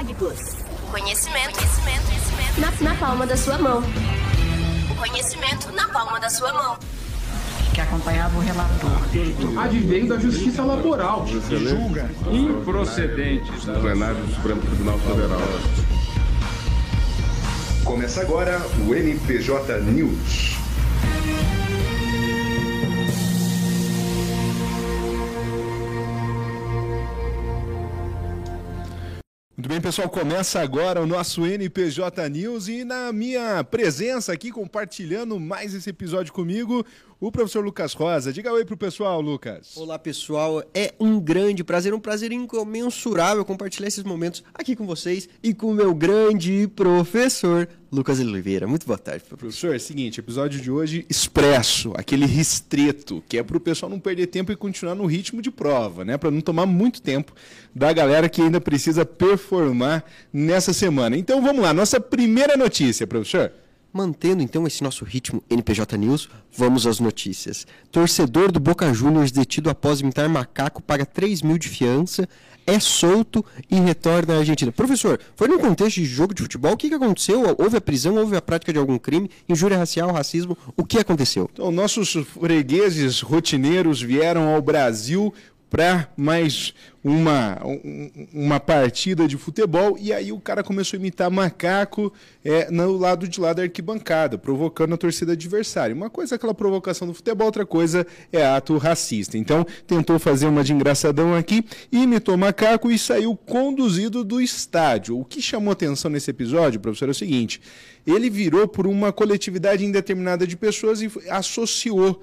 Mag Plus. Conhecimento, conhecimento, conhecimento. Na, na palma da sua mão. O conhecimento na palma da sua mão. Que acompanhava o relator. Advém da justiça laboral. Julga improcedentes. Do plenário do Supremo Tribunal Federal. Começa agora o NPJ News. Muito bem, pessoal, começa agora o nosso NPJ News e na minha presença aqui, compartilhando mais esse episódio comigo, o professor Lucas Rosa. Diga oi pro pessoal, Lucas. Olá, pessoal. É um grande prazer, um prazer incomensurável compartilhar esses momentos aqui com vocês e com o meu grande professor, Lucas Oliveira. Muito boa tarde, professor. Professor, é o seguinte, episódio de hoje expresso, aquele restrito, que é pro pessoal não perder tempo e continuar no ritmo de prova, né? Para não tomar muito tempo da galera que ainda precisa performar nessa semana. Então vamos lá, nossa primeira notícia, professor. Mantendo então esse nosso ritmo NPJ News, vamos às notícias. Torcedor do Boca Juniors detido após imitar macaco paga 3 mil de fiança, é solto e retorna à Argentina. Professor, foi num contexto de jogo de futebol? O que, que aconteceu? Houve a prisão? Houve a prática de algum crime? Injúria racial, racismo? O que aconteceu? Então, nossos fregueses rotineiros vieram ao Brasil para mais uma, uma partida de futebol e aí o cara começou a imitar macaco é, no lado de lá da arquibancada, provocando a torcida adversária. Uma coisa é aquela provocação do futebol, outra coisa é ato racista. Então tentou fazer uma de engraçadão aqui, imitou macaco e saiu conduzido do estádio. O que chamou atenção nesse episódio, professor, é o seguinte: ele virou por uma coletividade indeterminada de pessoas e associou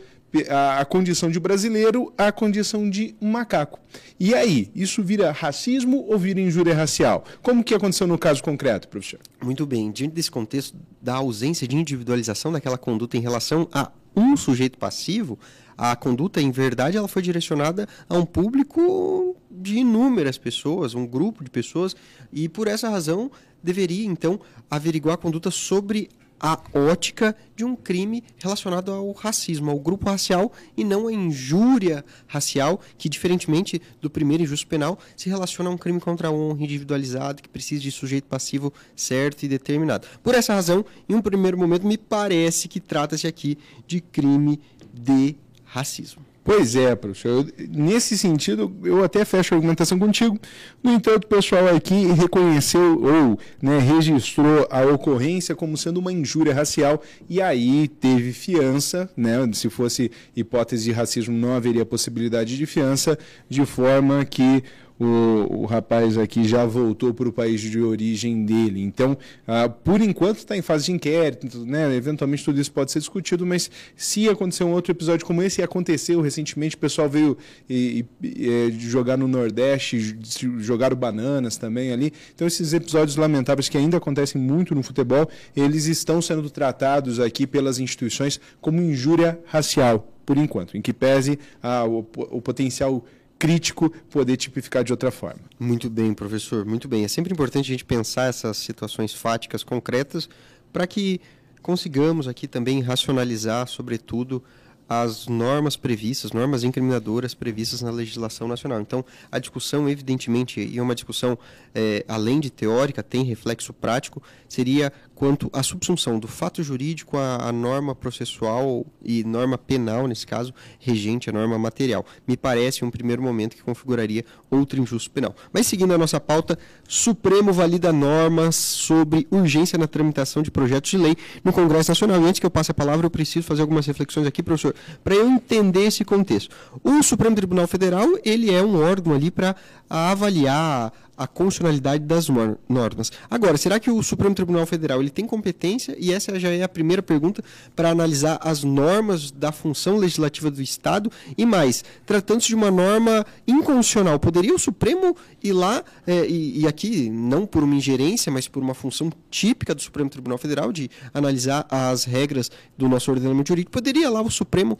a, a, condição de brasileiro à condição de macaco. E aí, isso vira racismo ou vira injúria racial? Como que aconteceu no caso concreto, professor? Muito bem. Diante desse contexto da ausência de individualização daquela conduta em relação a um sujeito passivo, a conduta, em verdade, ela foi direcionada a um público de inúmeras pessoas, um grupo de pessoas, e por essa razão deveria, então, averiguar a conduta sobre a ótica de um crime relacionado ao racismo, ao grupo racial e não à injúria racial, que diferentemente do primeiro injusto penal, se relaciona a um crime contra a honra individualizado que precisa de sujeito passivo certo e determinado. Por essa razão, em um primeiro momento me parece que trata-se aqui de crime de racismo. Pois é, professor. Eu, nesse sentido, eu até fecho a argumentação contigo. No entanto, o pessoal aqui reconheceu ou né, registrou a ocorrência como sendo uma injúria racial e aí teve fiança, né? Se fosse hipótese de racismo, não haveria possibilidade de fiança, de forma que o, o rapaz aqui já voltou para o país de origem dele. Então, ah, por enquanto está em fase de inquérito, né? eventualmente tudo isso pode ser discutido, mas se acontecer um outro episódio como esse, e aconteceu recentemente, o pessoal veio e, e, e, jogar no Nordeste, jogaram bananas também ali. Então, esses episódios lamentáveis que ainda acontecem muito no futebol, eles estão sendo tratados aqui pelas instituições como injúria racial, por enquanto, em que pese ah, o, o potencial crítico poder tipificar de outra forma. Muito bem, professor, muito bem. É sempre importante a gente pensar essas situações fáticas concretas para que consigamos aqui também racionalizar, sobretudo, as normas previstas, normas incriminadoras previstas na legislação nacional. Então, a discussão, evidentemente, e é uma discussão é, além de teórica, tem reflexo prático, seria quanto à subsunção do fato jurídico à, à, norma processual e norma penal, nesse caso, regente a norma material. Me parece um primeiro momento que configuraria outro injusto penal. Mas seguindo a nossa pauta, Supremo valida normas sobre urgência na tramitação de projetos de lei no Congresso Nacional. E antes que eu passe a palavra, eu preciso fazer algumas reflexões aqui, professor, para eu entender esse contexto. O Supremo Tribunal Federal, ele é um órgão ali para avaliar a constitucionalidade das normas. Agora, será que o Supremo Tribunal Federal ele tem competência, e essa já é a primeira pergunta, para analisar as normas da função legislativa do Estado? E mais, tratando-se de uma norma inconstitucional, poderia o Supremo ir lá, é, e, e, aqui não por uma ingerência, mas por uma função típica do Supremo Tribunal Federal, de analisar as regras do nosso ordenamento jurídico, poderia lá o Supremo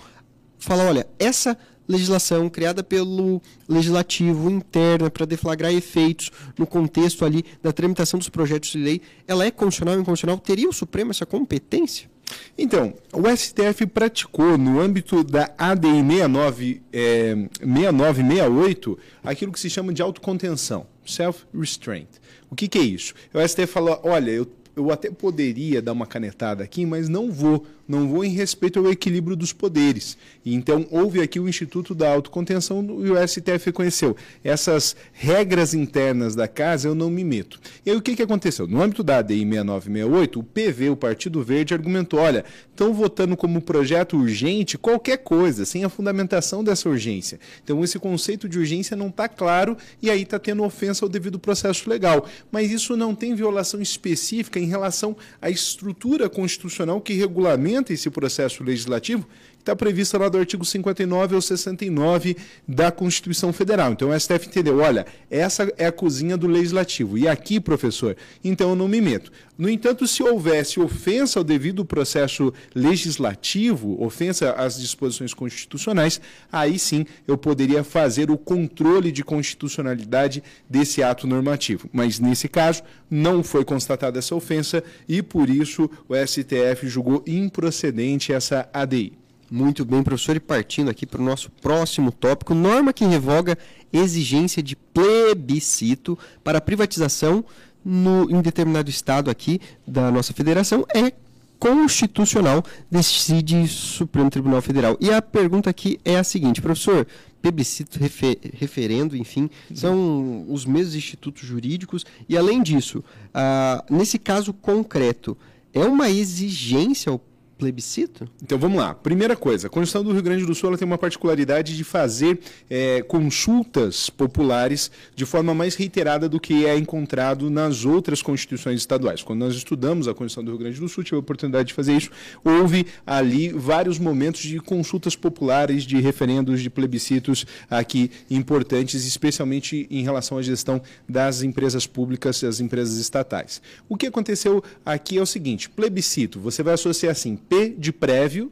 falar, olha, essa legislação criada pelo legislativo interna para deflagrar efeitos no contexto ali da tramitação dos projetos de lei, ela é constitucional ou inconstitucional? Teria o Supremo essa competência? Então, o STF praticou no âmbito da ADI 69, é, 6968 aquilo que se chama de autocontenção, self-restraint. O que, que é isso? O STF falou: olha, eu, eu até poderia dar uma canetada aqui, mas não vou não vou em respeito ao equilíbrio dos poderes. Então houve aqui o Instituto da Autocontenção e o STF reconheceu. Essas regras internas da casa eu não me meto. E aí o que, que aconteceu? No âmbito da ADI 6968, o PV, o Partido Verde, argumentou: olha, estão votando como projeto urgente qualquer coisa, sem a fundamentação dessa urgência. Então esse conceito de urgência não está claro e aí está tendo ofensa ao devido processo legal. Mas isso não tem violação específica em relação à estrutura constitucional que regulamenta esse processo legislativo, está prevista lá do artigo 59 ao 69 da Constituição Federal. Então o STF entendeu, olha, essa é a cozinha do legislativo. E aqui, professor, então eu não me meto. No entanto, se houvesse ofensa ao devido processo legislativo, ofensa às disposições constitucionais, aí sim eu poderia fazer o controle de constitucionalidade desse ato normativo. Mas nesse caso, não foi constatada essa ofensa e por isso o STF julgou improcedente essa ADI. Muito bem, professor. E partindo aqui para o nosso próximo tópico, norma que revoga exigência de plebiscito para privatização no, em determinado estado aqui da nossa federação é constitucional, decide Supremo Tribunal Federal. E a pergunta aqui é a seguinte, professor, plebiscito, refer, referendo, enfim, são os mesmos institutos jurídicos e além disso, ah, nesse caso concreto, é uma exigência ao plebiscito? Então vamos lá. Primeira coisa, a Constituição do Rio Grande do Sul tem uma particularidade de fazer é, consultas populares de forma mais reiterada do que é encontrado nas outras constituições estaduais. Quando nós estudamos a Constituição do Rio Grande do Sul, tive a oportunidade de fazer isso, houve ali vários momentos de consultas populares, de referendos, de plebiscitos aqui importantes, especialmente em relação à gestão das empresas públicas e das empresas estatais. O que aconteceu aqui é o seguinte: plebiscito, você vai associar assim, P de prévio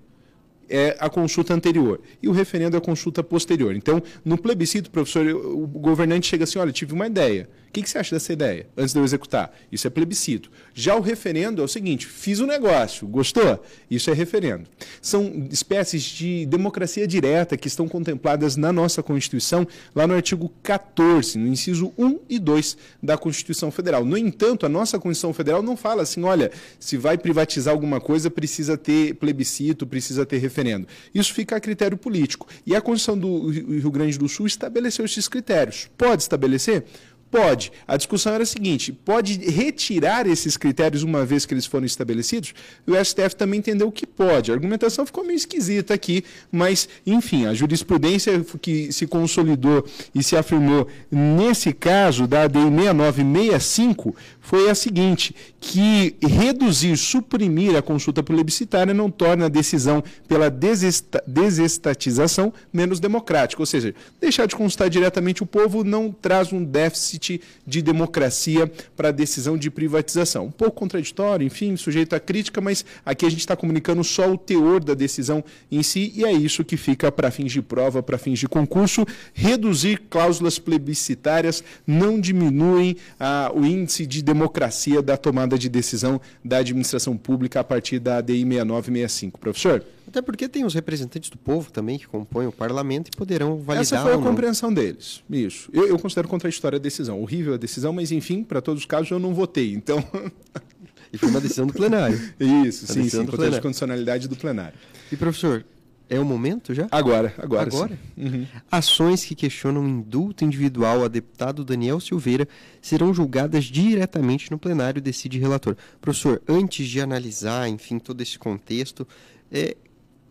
é a consulta anterior e o referendo é a consulta posterior. Então, no plebiscito, professor, o governante chega assim: olha, tive uma ideia que, que você acha dessa ideia antes de eu executar? Isso é plebiscito. Já o referendo é o seguinte: fiz um negócio, gostou? Isso é referendo. São espécies de democracia direta que estão contempladas na nossa Constituição, lá no artigo 14, no inciso 1 e 2 da Constituição Federal. No entanto, a nossa Constituição Federal não fala assim: olha, se vai privatizar alguma coisa, precisa ter plebiscito, precisa ter referendo. Isso fica a critério político. E a Constituição do Rio Grande do Sul estabeleceu esses critérios. Pode estabelecer? Pode. A discussão era a seguinte: pode retirar esses critérios uma vez que eles foram estabelecidos? O STF também entendeu que pode. A argumentação ficou meio esquisita aqui, mas, enfim, a jurisprudência que se consolidou e se afirmou nesse caso da ADI 6965 foi a seguinte: que reduzir, suprimir a consulta plebiscitária não torna a decisão pela desesta desestatização menos democrática. Ou seja, deixar de consultar diretamente o povo não traz um déficit de democracia para a decisão de privatização. Um pouco contraditório, enfim, sujeito à crítica, mas aqui a gente está comunicando só o teor da decisão em si e é isso que fica para fins de prova, para fins de concurso. Reduzir cláusulas plebiscitárias não diminuem ah, o índice de democracia da tomada tomada de decisão da administração pública a partir da ADI 6965. Professor? Até porque tem os representantes do povo também que compõem o parlamento e poderão validar. Essa foi a compreensão deles. Isso. Eu, eu considero contraditória a decisão. Horrível a decisão, mas enfim, para todos os casos eu não votei. Então. e foi uma decisão do plenário. Isso, sim, sim. Contra a condicionalidade do plenário. E professor, é o momento já? Agora, agora. Agora? Uhum. Ações que questionam indulto individual a deputado Daniel Silveira serão julgadas diretamente no plenário, decide relator. Professor, antes de analisar, enfim, todo esse contexto, é,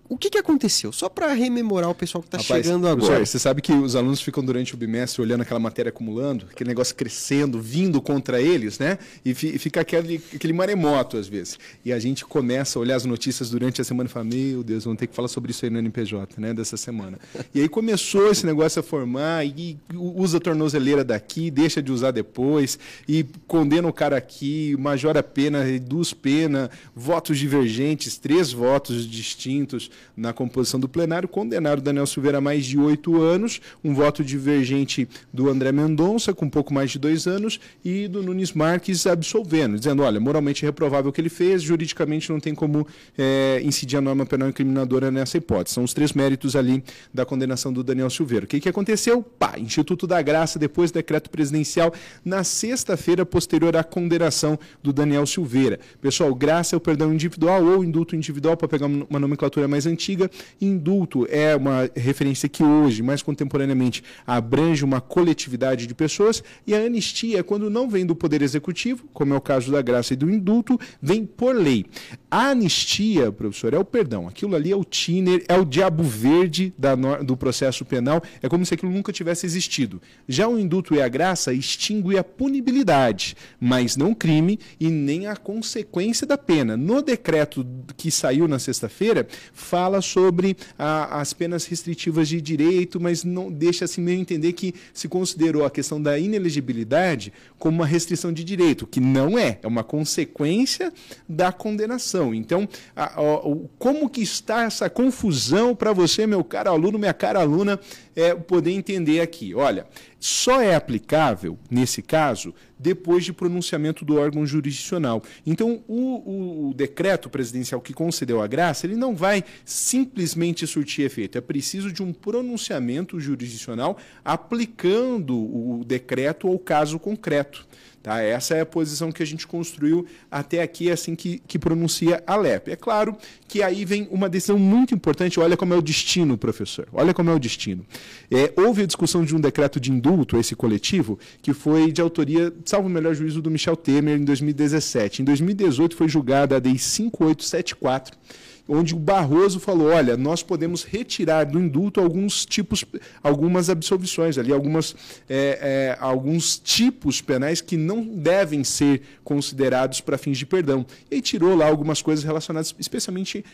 o que, que aconteceu? Só para rememorar o pessoal que está chegando agora. você sabe que os alunos ficam durante o bimestre olhando aquela matéria acumulando, aquele negócio crescendo, vindo contra eles, né? E fica aquele, aquele maremoto às vezes. E a gente começa a olhar as notícias durante a semana e fala: Meu Deus, vamos ter que falar sobre isso aí no NPJ, né? Dessa semana. E aí começou esse negócio a formar, e usa a tornozeleira daqui, deixa de usar depois, e condena o cara aqui, majora a pena, reduz pena, votos divergentes, três votos distintos na composição do plenário, condenaram Daniel Silveira a mais de oito anos, um voto divergente do André Mendonça, com pouco mais de dois anos, e do Nunes Marques absolvendo, dizendo, olha, moralmente reprovável o que ele fez, juridicamente não tem como é, incidir a norma penal incriminadora nessa hipótese. São os três méritos ali da condenação do Daniel Silveira. O que, que aconteceu? Pá, Instituto da Graça, depois do decreto presidencial, na sexta-feira posterior à condenação do Daniel Silveira. Pessoal, graça é o perdão individual ou indulto individual, para pegar uma nomenclatura mais antiga. Indulto é uma referência que hoje, mais contemporaneamente, abrange uma coletividade de pessoas, e a anistia é quando não vem do Poder Executivo, como é o caso da graça e do indulto, vem por lei. A anistia, professor, é o perdão. Aquilo ali é o tiner, é o diabo verde da, do processo penal, é como se aquilo nunca tivesse existido. Já o indulto e a graça extingue a punibilidade, mas não o crime e nem a consequência da pena. No decreto que saiu na sexta-feira, fala sobre a, as penas restritivas de direito, mas não deixa assim meio entender que se considerou a questão da inelegibilidade como uma restrição de direito, que não é, é uma consequência da condenação. Então, a, a, como que está essa confusão para você, meu caro aluno, minha cara aluna, é, poder entender aqui? Olha, só é aplicável, nesse caso, depois de pronunciamento do órgão jurisdicional. Então, o, o, decreto presidencial que concedeu a graça, ele não vai simplesmente surtir efeito. É preciso de um pronunciamento jurisdicional aplicando o decreto ao caso concreto. Tá? Essa é a posição que a gente construiu até aqui, assim que, que pronuncia a LEP. É claro que aí vem uma decisão muito importante. Olha como é o destino, professor. Olha como é o destino. É, houve a discussão de um decreto de indulto, esse coletivo, que foi de autoria, salvo o melhor juízo, do Michel Temer em 2017. Em 2018 foi julgada a DEI 5874 onde o Barroso falou: olha, nós podemos retirar do indulto alguns tipos, algumas absolvições ali, algumas, é, é, alguns tipos penais que não devem ser considerados para fins de perdão. E tirou lá algumas coisas relacionadas especialmente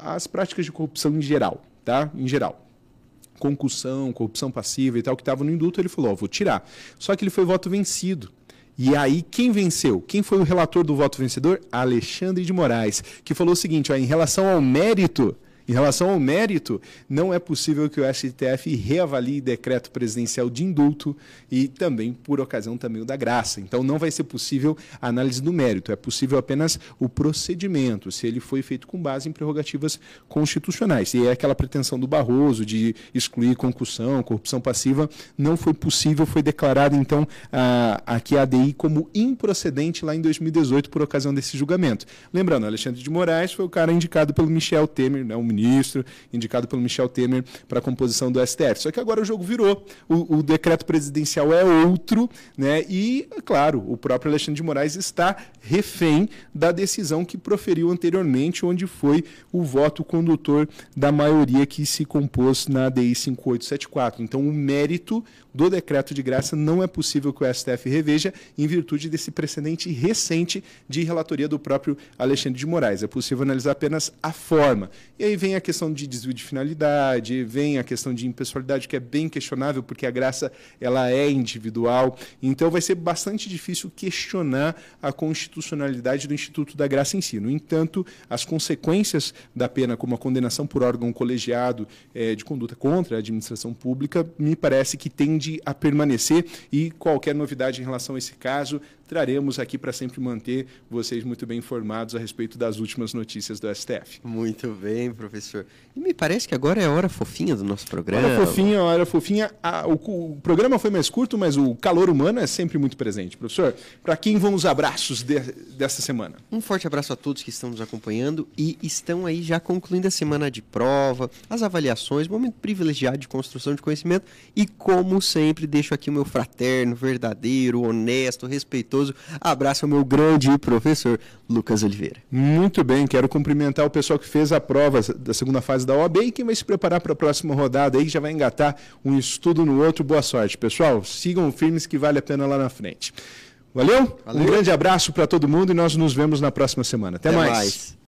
às práticas de corrupção em geral, tá? Em geral concussão, corrupção passiva e tal, que estava no indulto, ele falou, oh, vou tirar. Só que ele foi voto vencido. E aí, quem venceu? Quem foi o relator do voto vencedor? Alexandre de Moraes, que falou o seguinte: ó, em relação ao mérito, em relação ao mérito, não é possível que o STF reavalie decreto presidencial de indulto e também, por ocasião, também o da graça. Então, não vai ser possível a análise do mérito, é possível apenas o procedimento, se ele foi feito com base em prerrogativas constitucionais. E é aquela pretensão do Barroso de excluir concussão, corrupção passiva, não foi possível, foi declarada, então, a, aqui a ADI como improcedente lá em 2018 por ocasião desse julgamento. Lembrando, Alexandre de Moraes foi o cara indicado pelo Michel Temer, né, o ministro, indicado pelo Michel Temer para a composição do STF. Só que agora o jogo virou, o, o decreto presidencial é outro, né? E, é claro, o próprio Alexandre de Moraes está refém da decisão que proferiu anteriormente, onde foi o voto condutor da maioria que se compôs na DI 5874. Então, o mérito do decreto de graça não é possível que o STF reveja em virtude desse precedente recente de relatoria do próprio Alexandre de Moraes. É possível analisar apenas a forma. E aí vem a questão de desvio de finalidade, vem a questão de impessoalidade, que é bem questionável, porque a graça ela é individual. Então vai ser bastante difícil questionar a constitucionalidade do Instituto da Graça em si. No entanto, as consequências da pena, como a condenação por órgão colegiado é, de conduta contra a administração pública, me parece que tende a permanecer e qualquer novidade em relação a esse caso traremos aqui para sempre manter vocês muito bem informados a respeito das últimas notícias do STF. Muito bem, professor. E me parece que agora é a hora fofinha do nosso programa. Hora fofinha, hora fofinha. O, o, programa foi mais curto, mas o calor humano é sempre muito presente. Professor, para quem vão os abraços de, dessa semana? Um forte abraço a todos que estão nos acompanhando e estão aí já concluindo a semana de prova, as avaliações, momento privilegiado de construção de conhecimento e, como sempre, deixo aqui o meu fraterno, verdadeiro, honesto, respeitoso abraço ao meu grande professor Lucas Oliveira. Muito bem, quero cumprimentar o pessoal que fez a prova da segunda fase da OAB e quem vai se preparar para a próxima rodada aí, que já vai engatar um estudo no outro. Boa sorte, pessoal. Sigam firmes que vale a pena lá na frente. Valeu? Valeu. Um grande abraço para todo mundo e nós nos vemos na próxima semana. Até, Até mais. mais.